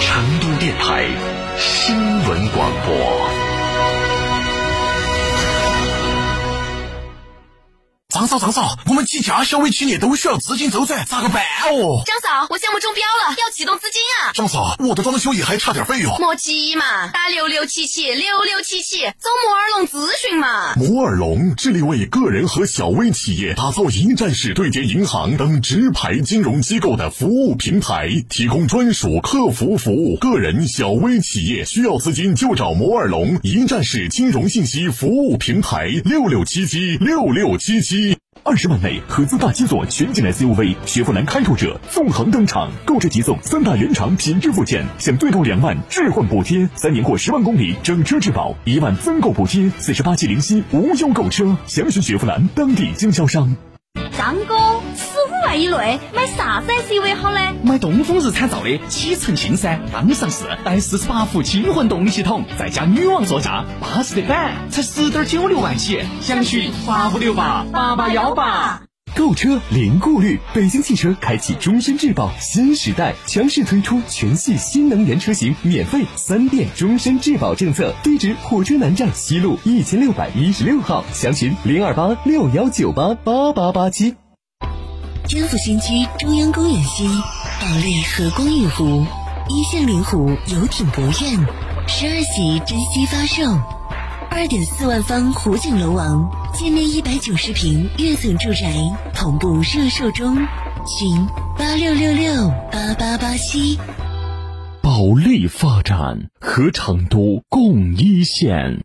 成都电台新闻广播。张嫂，张嫂，我们几家小微企业都需要资金周转，咋个办哦？张嫂，我项目中标了，要！张嫂，我的装修也还差点费用。莫急嘛，打六六七七六六七七，找摩尔龙咨询嘛。摩尔龙致力为个人和小微企业打造一站式对接银行等直排金融机构的服务平台，提供专属客服服务。个人、小微企业需要资金就找摩尔龙一站式金融信息服务平台，六六七七六六七七。二十万内合资大七座全景 SUV 雪佛兰开拓者纵横登场，购车即送三大原厂品质附件，享最高两万置换补贴，三年或十万公里整车质保，一万增购补贴，四十八期零息无忧购车，详询雪佛兰当地经销商。张哥，万以内买啥子 SUV 好呢？买东风日产造的启辰星噻，刚上市，带四十八伏轻混动力系统，再加女王座驾，巴适的板，才十点九六万起，详询八五六八八八幺八。购车零顾虑，北京汽车开启终身质保新时代，强势推出全系新能源车型免费三电终身质保政策。地址：火车南站西路一千六百一十六号，详询零二八六幺九八八八八七。天府新区中央公园西，保利和光玉湖，一线临湖游艇博苑，十二席珍稀发售。二点四万方湖景楼王，建面一百九十平跃层住宅，同步热售中，询八六六六八八八七。保利发展和成都共一线。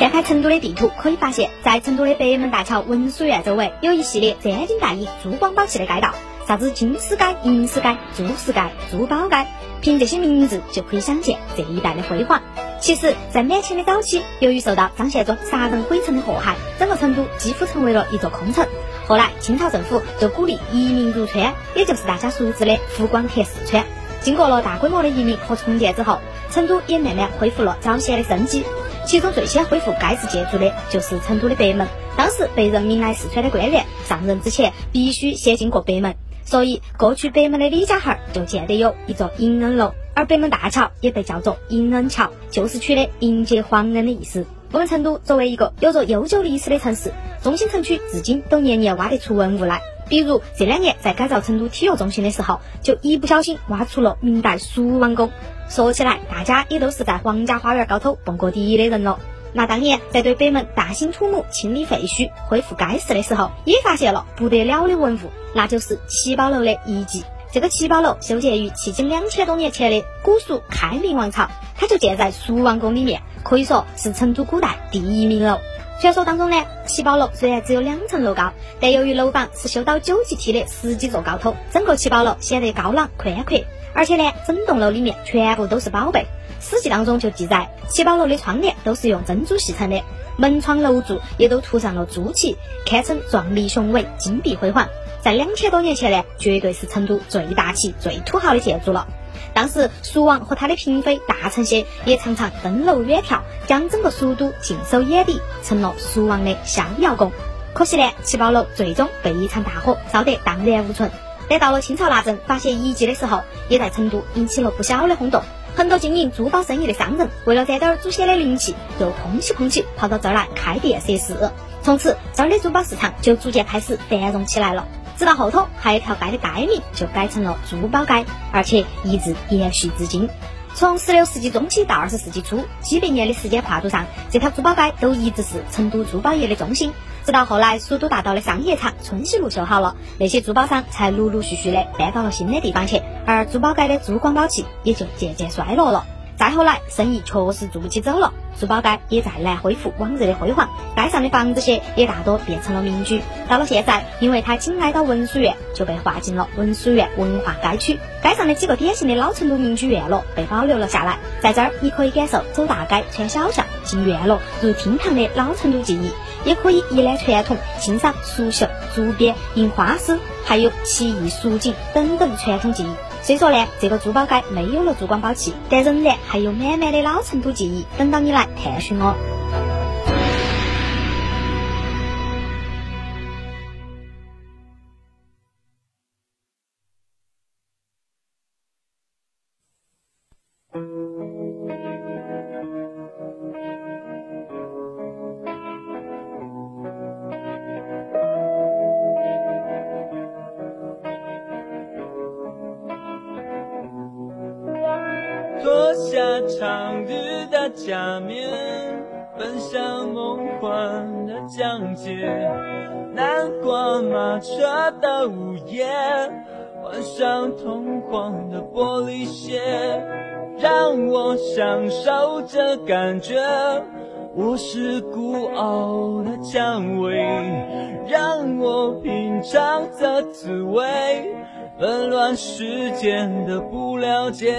翻开成都的地图，可以发现，在成都的北门大桥文殊院周围，有一系列沾金戴银、珠光宝气的街道。啥子金丝街、银丝街、珠丝街、珠宝街，凭这些名字就可以想见这一带的辉煌。其实，在满清的早期，由于受到张献忠杀人毁城的祸害，整个成都几乎成为了一座空城。后来，清朝政府就鼓励移民入川，也就是大家熟知的湖广填四川。经过了大规模的移民和重建之后，成都也慢慢恢复了早先的生机。其中最先恢复该市建筑的就是成都的北门。当时被任命来四川的官员上任之前，必须先经过北门。所以，过去北门的李家巷就建得有一座迎恩楼，而北门大桥也被叫做迎恩桥，就是取的迎接皇恩的意思。我们成都作为一个有着悠久历史的城市，中心城区至今都年年挖得出文物来。比如这两年在改造成都体育中心的时候，就一不小心挖出了明代蜀王宫。说起来，大家也都是在皇家花园高头蹦过迪的人了。那当年在对北门大兴土木、清理废墟、恢复该市的时候，也发现了不得了的文物，那就是七宝楼的遗迹。这个七宝楼修建于迄今两千多年前的古蜀开明王朝，它就建在蜀王宫里面，可以说是成都古代第一名楼。传说当中呢，七宝楼虽然只有两层楼高，但由于楼房是修到九级梯的十几座高头，整个七宝楼显得高朗宽阔，而且呢，整栋楼里面全部都是宝贝。史记当中就记载，七宝楼的窗帘都是用珍珠系成的，门窗楼柱也都涂上了朱漆，堪称壮丽雄伟、金碧辉煌。在两千多年前呢，绝对是成都最大气、最土豪的建筑了。当时蜀王和他的嫔妃大臣些也常常登楼远眺，将整个蜀都尽收眼底，成了蜀王的逍遥宫。可惜呢，七宝楼最终被一场大火烧得荡然无存。但到了清朝那阵发现遗迹的时候，也在成都引起了不小的轰动。很多经营珠宝生意的商人，为了沾点祖先的灵气，就空起空起跑到这儿来开店设市。从此，这儿的珠宝市场就逐渐开始繁荣起来了。直到后头，还有条街的街名就改成了珠宝街，而且一直延续至今。从十六世纪中期到二十世纪初，几百年的时间跨度上，这条珠宝街都一直是成都珠宝业的中心。直到后来，蜀都大道的商业场春熙路修好了，那些珠宝商才陆陆续续的搬到了新的地方去，而珠宝街的珠光宝气也就渐渐衰落了。再后来，生意确实做不起走了，珠宝街也再难恢复往日的辉煌，街上的房子些也大多变成了民居。到了现在，因为它紧挨到文殊院，就被划进了文殊院文化街区。街上的几个典型的老成都民居院落被保留了下来，在这儿你可以感受走大街、穿小巷、进院落、入厅堂的老成都记忆，也可以一览传统，欣赏蜀绣、竹编、印花丝，还有奇异蜀锦等等传统技艺。虽说呢，这个珠宝街没有了珠光宝气，但仍然还有满满的老成都记忆等到你来探寻哦。下长日的假面，奔向梦幻的疆界。南瓜马车的午夜，换上通黄的玻璃鞋，让我享受这感觉。我是孤傲的蔷薇，让我品尝这滋味。纷乱世间的不了解，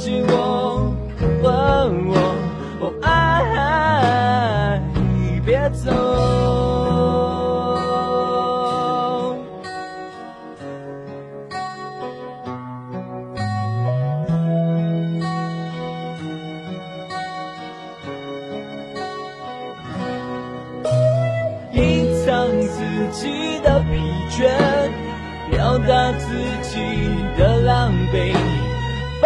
请我吻我，爱，别走。隐藏自己的疲倦，表达自己的狼狈。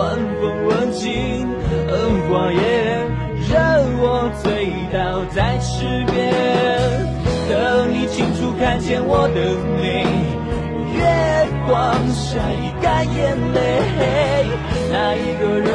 晚风吻尽荷花叶，任我醉倒在池边。等你清楚看见我的美，月光晒干眼泪，那一个人